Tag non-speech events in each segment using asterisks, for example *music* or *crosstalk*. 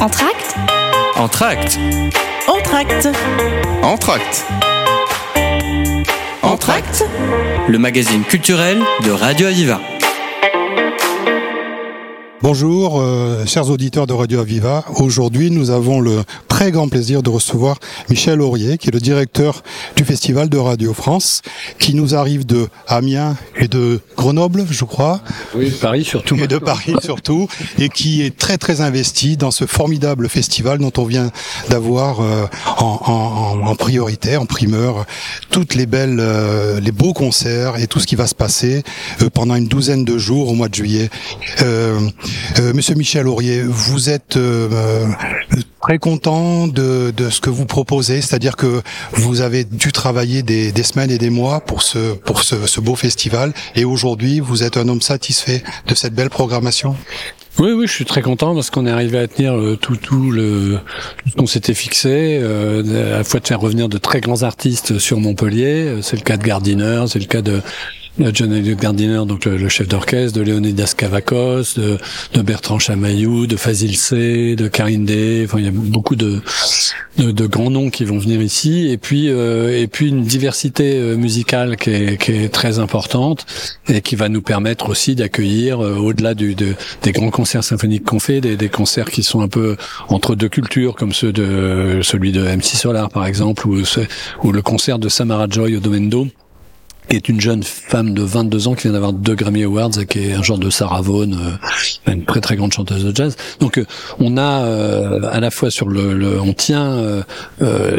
Entracte Entracte Entracte Entracte Entracte Le magazine culturel de Radio Aviva. Bonjour, euh, chers auditeurs de Radio Aviva. Aujourd'hui, nous avons le très grand plaisir de recevoir Michel Aurier, qui est le directeur du Festival de Radio France, qui nous arrive de Amiens et de Grenoble, je crois. Oui, Paris surtout. Et de Paris *laughs* surtout, et qui est très très investi dans ce formidable festival dont on vient d'avoir euh, en, en, en, priorité, en primeur, toutes les belles, euh, les beaux concerts et tout ce qui va se passer euh, pendant une douzaine de jours au mois de juillet. Euh, Monsieur Michel Aurier, vous êtes euh, très content de, de, ce que vous proposez, c'est-à-dire que vous avez dû travailler des, des, semaines et des mois pour ce pour ce, ce beau festival, et aujourd'hui vous êtes un homme satisfait de cette belle programmation? Oui, oui, je suis très content parce qu'on est arrivé à tenir le, tout, tout le tout ce qu'on s'était fixé, euh, à la fois de faire revenir de très grands artistes sur Montpellier. C'est le cas de Gardiner, c'est le cas de John Elliott Gardiner, donc le, chef d'orchestre, de Leonidas Kavakos, de, de, Bertrand Chamaillou, de Fazil C, de Karine Day. Enfin, il y a beaucoup de, de, de, grands noms qui vont venir ici, et puis euh, et puis une diversité euh, musicale qui est, qui est, très importante et qui va nous permettre aussi d'accueillir, euh, au-delà du, de, des grands concerts symphoniques qu'on fait, des, des, concerts qui sont un peu entre deux cultures, comme ceux de celui de MC Solar par exemple, ou, ou le concert de Samara Joy au Domaine est une jeune femme de 22 ans qui vient d'avoir deux Grammy Awards et qui est un genre de Sarah Vaughan, euh, une très très grande chanteuse de jazz. Donc euh, on a euh, à la fois sur le, le on tient euh,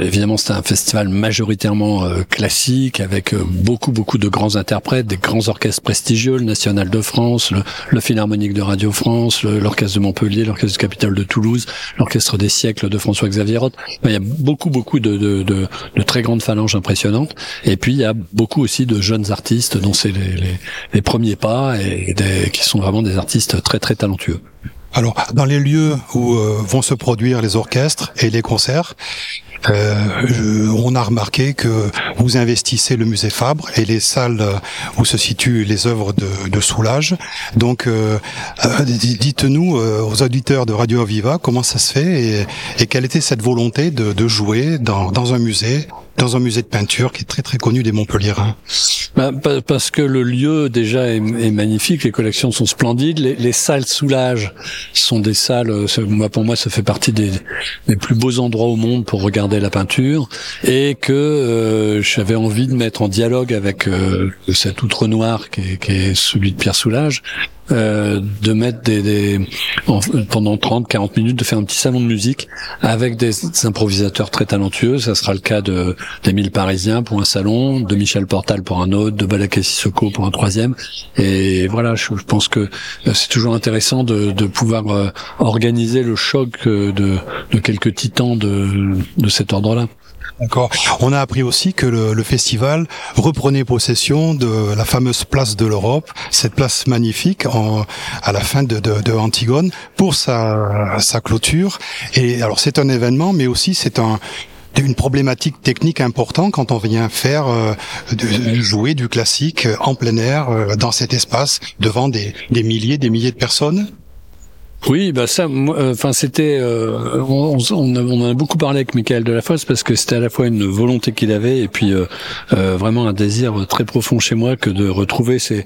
évidemment c'est un festival majoritairement classique avec beaucoup beaucoup de grands interprètes, des grands orchestres prestigieux, le National de France, le, le Philharmonique de Radio France, l'orchestre de Montpellier, l'orchestre du Capitole de Toulouse, l'orchestre des siècles de François Xavier Roth. il y a beaucoup beaucoup de, de, de, de très grandes phalanges impressionnantes et puis il y a beaucoup aussi de jeunes artistes dont c'est les, premiers pas et qui sont vraiment des artistes très très talentueux. Alors, dans les lieux où euh, vont se produire les orchestres et les concerts, euh, on a remarqué que vous investissez le musée Fabre et les salles où se situent les œuvres de, Soulage. Donc, euh, dites-nous aux auditeurs de Radio Aviva comment ça se fait et, quelle était cette volonté de, jouer dans un musée dans un musée de peinture qui est très très connu des Montpelliérains bah, Parce que le lieu déjà est, magnifique, les collections sont splendides, les, les, salles Soulage sont des salles, moi pour moi ça fait partie des, des, plus beaux endroits au monde pour regarder la peinture, et que euh, j'avais envie de mettre en dialogue avec euh, cet outre noir qui est, qui est celui de Pierre Soulage, euh, de mettre des, des en, pendant 30 40 minutes de faire un petit salon de musique avec des, improvisateurs très talentueux. Ça sera le cas de d'Émile Parisien pour un salon de Michel Portal pour un autre de Balaké Sissoko pour un troisième. Et voilà je, pense que c'est toujours intéressant de, de pouvoir euh, organiser le choc de, de quelques titans de, de cet ordre là D'accord. On a appris aussi que le, le, festival reprenait possession de la fameuse place de l'Europe, cette place magnifique en, à la fin de, de, de Antigone pour sa, sa clôture. Et alors c'est un événement, mais aussi c'est un, une problématique technique importante quand on vient faire euh, de, jouer du classique en plein air euh, dans cet espace devant des, des milliers, des milliers de personnes. Oui, bah ça, enfin euh, c'était, euh, on, on, on, a beaucoup parlé avec Michael Delafosse parce que c'était à la fois une volonté qu'il avait et puis euh, euh, vraiment un désir très profond chez moi que de retrouver ces,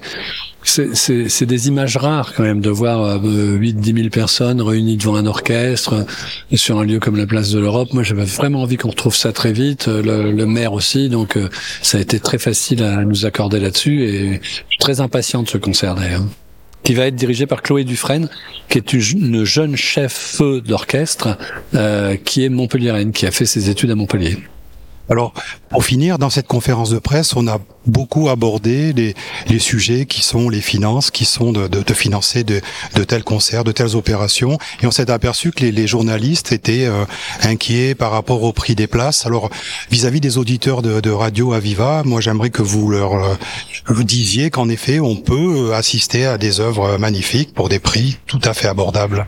c'est des images rares quand même de voir 8-10 000 personnes réunies devant un orchestre sur un lieu comme la place de l'Europe. Moi, j'avais vraiment envie qu'on retrouve ça très vite. Le, le maire aussi, donc ça a été très facile à nous accorder là-dessus et je suis très impatient de ce concert d'ailleurs qui va être dirigé par Chloé Dufresne, qui est une jeune chef d'orchestre euh, qui est montpelliéraine, qui a fait ses études à Montpellier. Alors, pour finir, dans cette conférence de presse, on a beaucoup abordé les, les sujets qui sont les finances, qui sont de, de, de financer de, de, tels concerts, de telles opérations. Et on s'est aperçu que les, les journalistes étaient euh, inquiets par rapport au prix des places. Alors, vis-à-vis -vis des auditeurs de, Radio Aviva, moi j'aimerais que vous leur euh, vous disiez qu'en effet, on peut assister à des œuvres magnifiques pour des prix tout à fait abordables.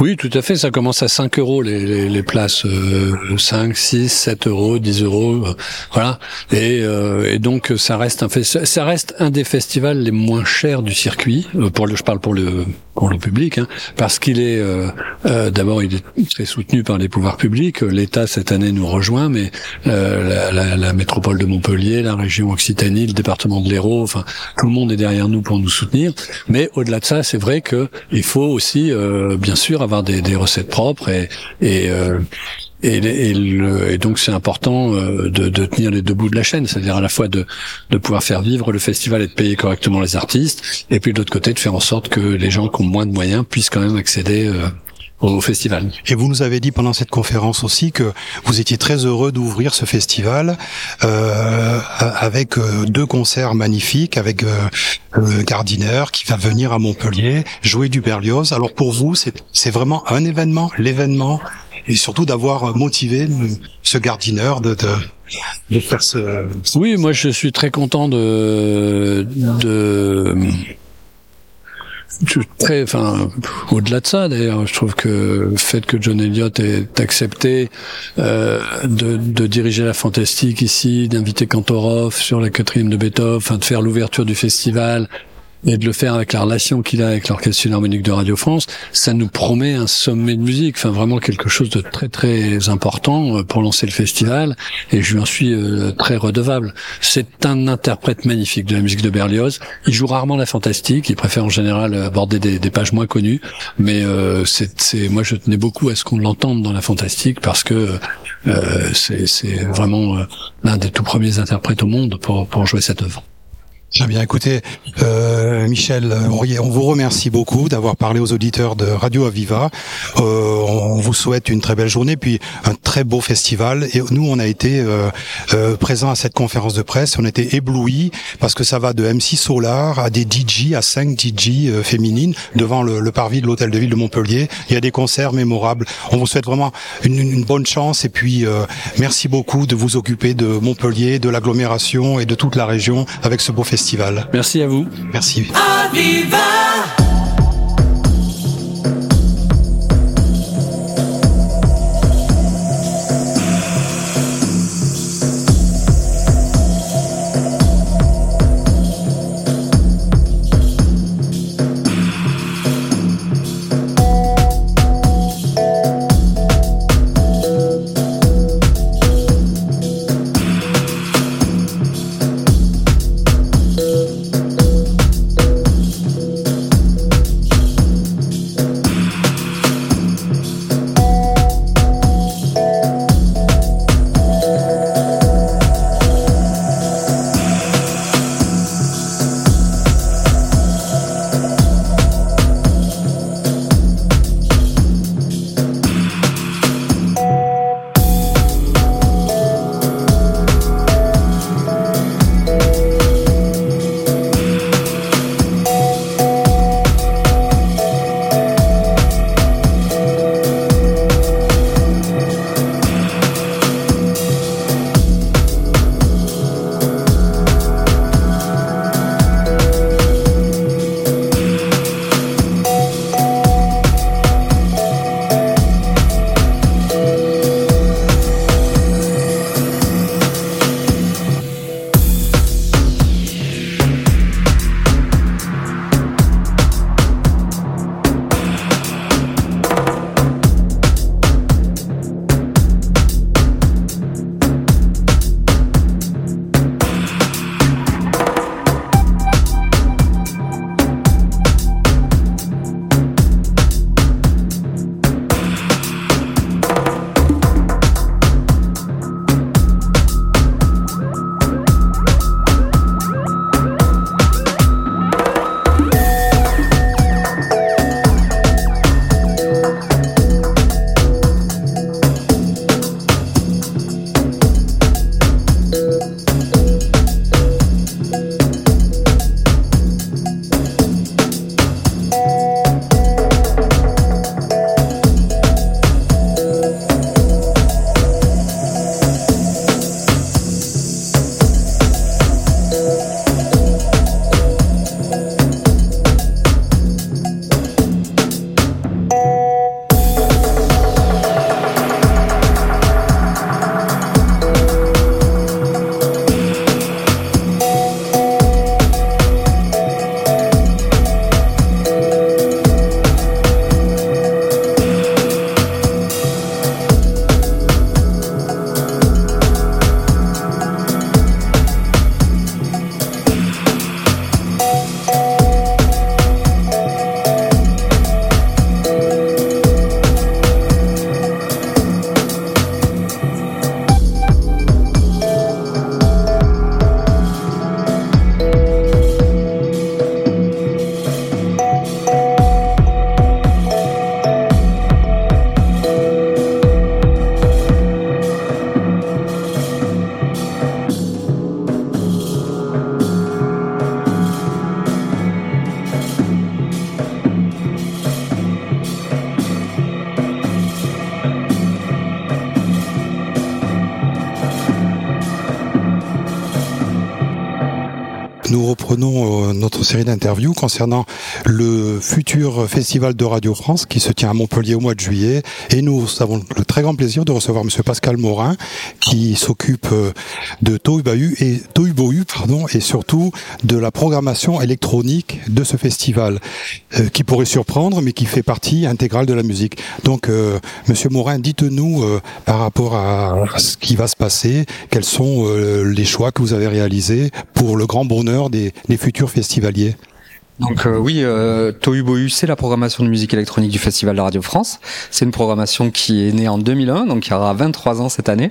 Oui, tout à fait. Ça commence à 5 euros les, les, les places, euh, 5, 6, 7 euros, 10 euros, euh, voilà. Et, euh, et, donc ça reste un ça reste un des festivals les moins chers du circuit. Euh, pour le, je parle pour le pour le public, hein, parce qu'il est euh, euh, d'abord il est très soutenu par les pouvoirs publics. L'État cette année nous rejoint, mais euh, la, la, la, métropole de Montpellier, la région Occitanie, le département de l'Hérault, enfin tout le monde est derrière nous pour nous soutenir. Mais au-delà de ça, c'est vrai que il faut aussi bien sûr avoir des, des recettes propres et, et et, et, le, et, donc c'est important euh, de, de, tenir les deux bouts de la chaîne, c'est-à-dire à la fois de, de pouvoir faire vivre le festival et de payer correctement les artistes, et puis de l'autre côté de faire en sorte que les gens qui ont moins de moyens puissent quand même accéder euh, au festival. Et vous nous avez dit pendant cette conférence aussi que vous étiez très heureux d'ouvrir ce festival euh, avec euh, deux concerts magnifiques, avec euh, Gardiner qui va venir à Montpellier jouer du Berlioz. Alors pour vous, c'est vraiment un événement, l'événement et surtout d'avoir motivé ce gardineur de, de, faire ce... Oui, moi je suis très content de... de très, enfin, au-delà de ça d'ailleurs, je trouve que le fait que John Elliott ait accepté euh, de, de, diriger la fantastique ici, d'inviter Kantorov sur la quatrième de Beethoven, de faire l'ouverture du festival, et de le faire avec la relation qu'il a avec l'Orchestre Philharmonique de Radio France, ça nous promet un sommet de musique, enfin vraiment quelque chose de très très important euh, pour lancer le festival, et je lui en suis euh, très redevable. C'est un interprète magnifique de la musique de Berlioz. Il joue rarement la fantastique, il préfère en général aborder des, pages moins connues, mais euh, c'est, moi je tenais beaucoup à ce qu'on l'entende dans la fantastique parce que euh, c'est, vraiment l'un des tout premiers interprètes au monde pour, pour jouer cette œuvre. Très bien, écoutez, euh, Michel, on vous remercie beaucoup d'avoir parlé aux auditeurs de Radio Aviva. Euh, on vous souhaite une très belle journée, puis un très beau festival. Et nous, on a été euh, euh présents à cette conférence de presse. On était éblouis parce que ça va de MC Solar à des DJ, à 5 DJ euh, féminines devant le, parvis de l'hôtel de ville de Montpellier. Il y a des concerts mémorables. On vous souhaite vraiment une, une bonne chance et puis euh, merci beaucoup de vous occuper de Montpellier, de l'agglomération et de toute la région avec ce beau festival. Merci à vous. Merci. Reprenons notre série d'interviews concernant le futur festival de Radio France qui se tient à Montpellier au mois de juillet. Et nous avons le très grand plaisir de recevoir Monsieur Pascal Morin qui s'occupe de Tohubohu et Tohubohu, pardon, et surtout de la programmation électronique de ce festival qui pourrait surprendre mais qui fait partie intégrale de la musique. Donc, Monsieur Morin, dites-nous par rapport à ce qui va se passer, quels sont les choix que vous avez réalisés pour le grand bonheur des, futurs festivaliers donc euh, oui, euh, Tohu c'est la programmation de musique électronique du Festival de Radio France. C'est une programmation qui est née en 2001, donc il y aura 23 ans cette année,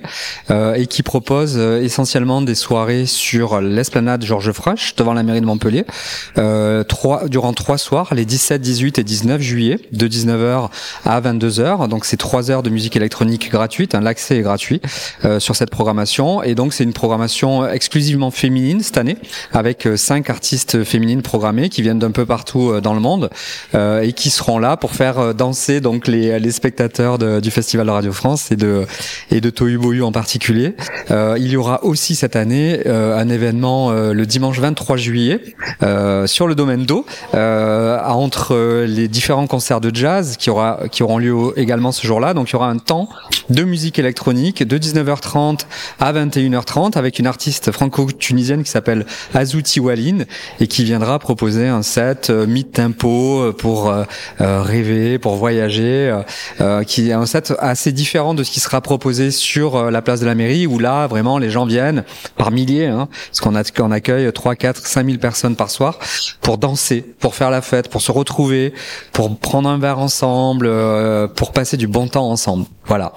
euh, et qui propose euh, essentiellement des soirées sur l'esplanade Georges Frache, devant la mairie de Montpellier, euh, trois, durant trois soirs, les 17, 18 et 19 juillet, de 19h à 22h. Donc c'est trois heures de musique électronique gratuite, hein, l'accès est gratuit sur cette programmation, et donc c'est une programmation exclusivement féminine cette année, avec cinq artistes féminines programmées qui viennent d'un peu partout euh, dans le monde euh, et qui seront là pour faire euh, danser donc les, spectateurs du Festival de Radio France et de et de Tohu en particulier. il y aura aussi cette année un événement le dimanche 23 juillet sur le domaine d'eau entre les différents concerts de jazz qui aura qui auront lieu également ce jour-là. Donc il y aura un temps de musique électronique de 19h30 à 21h30 avec une artiste franco-tunisienne qui s'appelle Azouti Walin et qui viendra proposer un set euh, mid-tempo euh, pour euh, rêver, pour voyager, qui est un set assez différent de ce qui sera proposé sur la place de la mairie où là vraiment les gens viennent par milliers, hein, parce qu'on accueille 3, 4, 5 000 personnes par soir pour danser, pour faire la fête, pour se retrouver, pour prendre un verre ensemble, pour passer du bon temps ensemble. Voilà.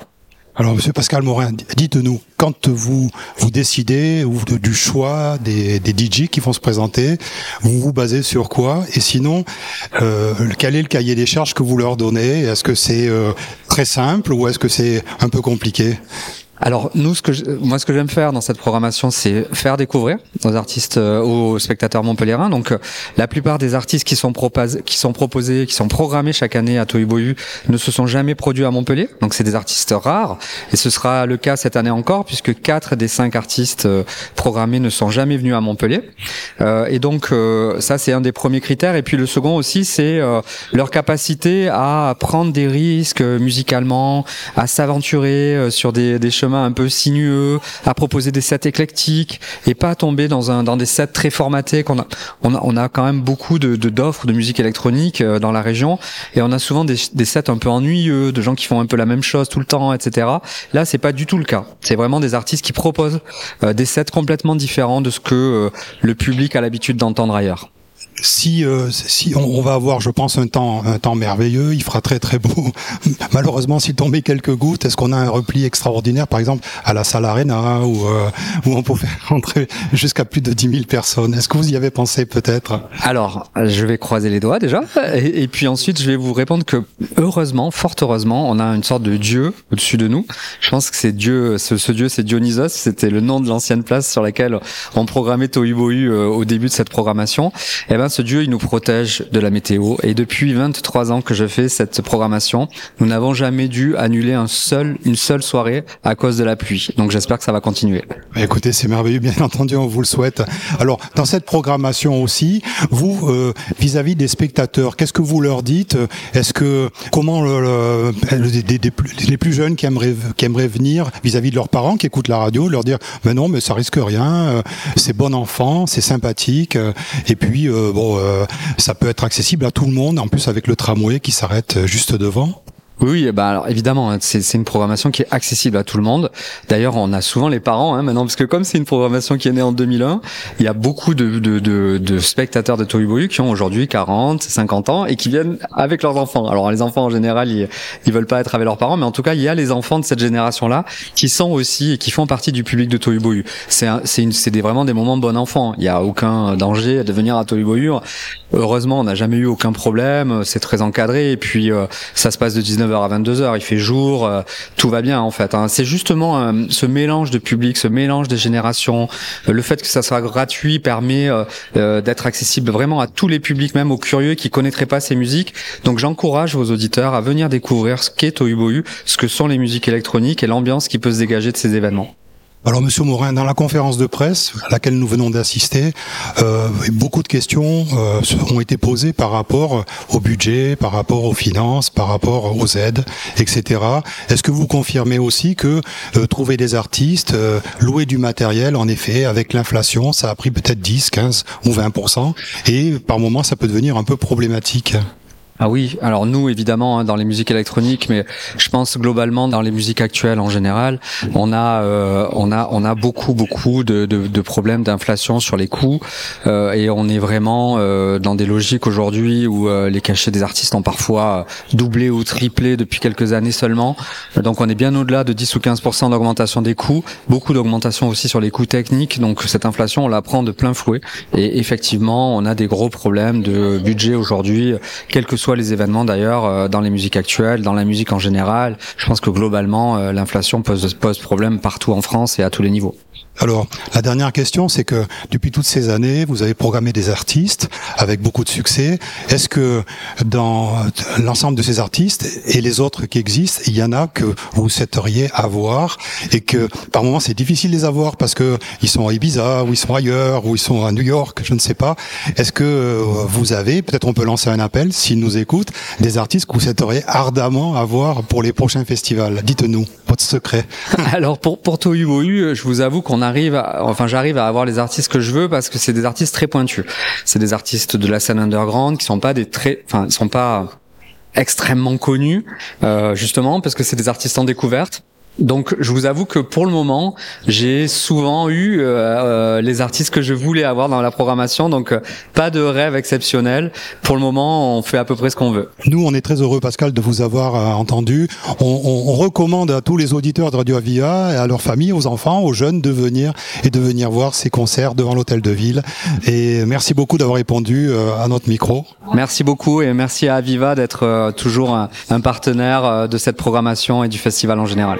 Alors, Monsieur Pascal Morin, dites-nous, quand vous vous décidez ou du choix des, des DJ qui vont se présenter, vous vous basez sur quoi? Et sinon, euh, quel est le cahier des charges que vous leur donnez? Est-ce que c'est euh, très simple ou est-ce que c'est un peu compliqué? Alors nous, ce que je, moi, ce que j'aime faire dans cette programmation, c'est faire découvrir aux artistes, euh, aux spectateurs montpelliérains. Donc, euh, la plupart des artistes qui sont proposés, qui sont programmés chaque année à Tohubohu ne se sont jamais produits à Montpellier. Donc, c'est des artistes rares, et ce sera le cas cette année encore, puisque quatre des cinq artistes euh, programmés ne sont jamais venus à Montpellier. et donc, ça, c'est un des premiers critères. Et puis, le second aussi, c'est leur capacité à prendre des risques musicalement, à s'aventurer sur des, des chemins un peu sinueux, à proposer des sets éclectiques et pas tomber dans un dans des sets très formatés qu'on a on a on a quand même beaucoup de d'offres de, musique électronique euh, dans la région. Et on a souvent des, des sets un peu ennuyeux de gens qui font un peu la même chose tout le temps etc là c'est pas du tout le cas. C'est vraiment des artistes qui proposent euh, des sets complètement différents de ce que euh, le public a l'habitude d'entendre ailleurs si euh, on, va avoir, je pense, un temps merveilleux, il fera très très beau. *laughs* Malheureusement, s'il tombait quelques gouttes, est-ce qu'on a un repli extraordinaire, par exemple à la salle Arena où euh, on faire *laughs* rentrer jusqu'à plus de 10 000 personnes Est-ce que vous y avez pensé peut-être? Alors, je vais croiser les doigts déjà, et, puis ensuite je vais vous répondre que heureusement, fort heureusement, on a une sorte de dieu au-dessus de nous. Je pense que c'est Dieu, ce, dieu, c'est Dionysos. C'était le nom de l'ancienne place sur laquelle on programmait Tohubohu euh, au début de cette programmation. Ce Dieu, il nous protège de la météo. Et depuis 23 ans que je fais cette programmation, nous n'avons jamais dû annuler une seule soirée à cause de la pluie. Donc j'espère que ça va continuer. Bah, écoutez, c'est merveilleux, bien *laughs* entendu, on vous le souhaite. Alors, dans cette programmation aussi, vous, euh, vis-à-vis des spectateurs, qu'est-ce que vous leur dites? Est-ce que, comment le, les plus jeunes qui aimeraient, qui aimeraient venir vis-à-vis de leurs parents qui écoutent la radio, leur dire, mais non, mais ça risque rien, euh, c'est bon enfant, c'est sympathique, euh, et puis, euh, ça peut être accessible à tout le monde, en plus avec le tramway qui s'arrête juste devant. Oui, bah alors évidemment, hein, c'est une programmation qui est accessible à tout le monde. D'ailleurs, on a souvent les parents hein, maintenant, parce que comme c'est une programmation qui est née en 2001, il y a beaucoup de, de, de, de spectateurs de Tohubohu qui ont aujourd'hui 40, 50 ans et qui viennent avec leurs enfants. Alors les enfants en général, ils, ils veulent pas être avec leurs parents, mais en tout cas, il y a les enfants de cette génération-là qui sont aussi et qui font partie du public de Tohubohu. C'est c'est des, vraiment des moments bon enfant. Il y a aucun danger de venir à Tohubohu. Heureusement, on n'a jamais eu aucun problème. C'est très encadré et puis euh, ça se passe de 19 à 22h, il fait jour, euh, tout va bien en fait. Hein. C'est justement euh, ce mélange de public, ce mélange des générations, euh, le fait que ça soit gratuit permet d'être accessible vraiment à tous les publics, même aux curieux qui connaîtraient pas ces musiques. Donc j'encourage vos auditeurs à venir découvrir ce qu'est Tohubohu, ce que sont les musiques électroniques et l'ambiance qui peut se dégager de ces événements. Alors, Monsieur Morin, dans la conférence de presse à laquelle nous venons d'assister, euh, beaucoup de questions euh, ont été posées par rapport au budget, par rapport aux finances, par rapport aux aides, etc. Est-ce que vous confirmez aussi que euh, trouver des artistes, euh, louer du matériel, en effet, avec l'inflation, ça a pris peut-être 10, 15 ou 20% et par moment, ça peut devenir un peu problématique? Ah oui, alors nous évidemment hein, dans les musiques électroniques, mais je pense globalement dans les musiques actuelles en général, on a euh, on a on a beaucoup beaucoup de, de, de problèmes d'inflation sur les coûts euh, et on est vraiment euh, dans des logiques aujourd'hui où euh, les cachets des artistes ont parfois doublé ou triplé depuis quelques années seulement. Donc on est bien au-delà de 10 ou 15 d'augmentation des coûts, beaucoup d'augmentation aussi sur les coûts techniques. Donc cette inflation on la prend de plein fouet et effectivement on a des gros problèmes de budget aujourd'hui, quel que soit les événements d'ailleurs euh, dans les musiques actuelles, dans la musique en général. Je pense que globalement, euh, l'inflation pose, pose problème partout en France et à tous les niveaux. Alors, la dernière question, c'est que depuis toutes ces années, vous avez programmé des artistes avec beaucoup de succès. Est-ce que dans l'ensemble de ces artistes et les autres qui existent, il y en a que vous souhaiteriez avoir et que par moments c'est difficile de les avoir parce que ils sont à Ibiza ou ils sont ailleurs ou ils sont à New York, je ne sais pas. Est-ce que vous avez, peut-être on peut lancer un appel s'ils nous écoutent, des artistes que vous souhaiteriez ardemment avoir pour les prochains festivals? Dites-nous votre secret. *laughs* Alors pour pour Tohu je vous avoue qu'on arrive, à, enfin j'arrive à avoir les artistes que je veux parce que c'est des artistes très pointus. C'est des artistes de la scène underground qui sont pas des très, enfin ils sont pas extrêmement connus euh, justement parce que c'est des artistes en découverte donc je vous avoue que pour le moment, j'ai souvent eu euh, euh, les artistes que je voulais avoir dans la programmation, donc euh, pas de rêve exceptionnel. Pour le moment, on fait à peu près ce qu'on veut. Nous, on est très heureux, Pascal, de vous avoir entendu. On, on, on, recommande à tous les auditeurs de Radio Avia, et à leurs familles, aux enfants, aux jeunes de venir et de venir voir ces concerts devant l'hôtel de ville. Et merci beaucoup d'avoir répondu à notre micro. Merci beaucoup et merci à Aviva d'être toujours un, un partenaire de cette programmation et du festival en général.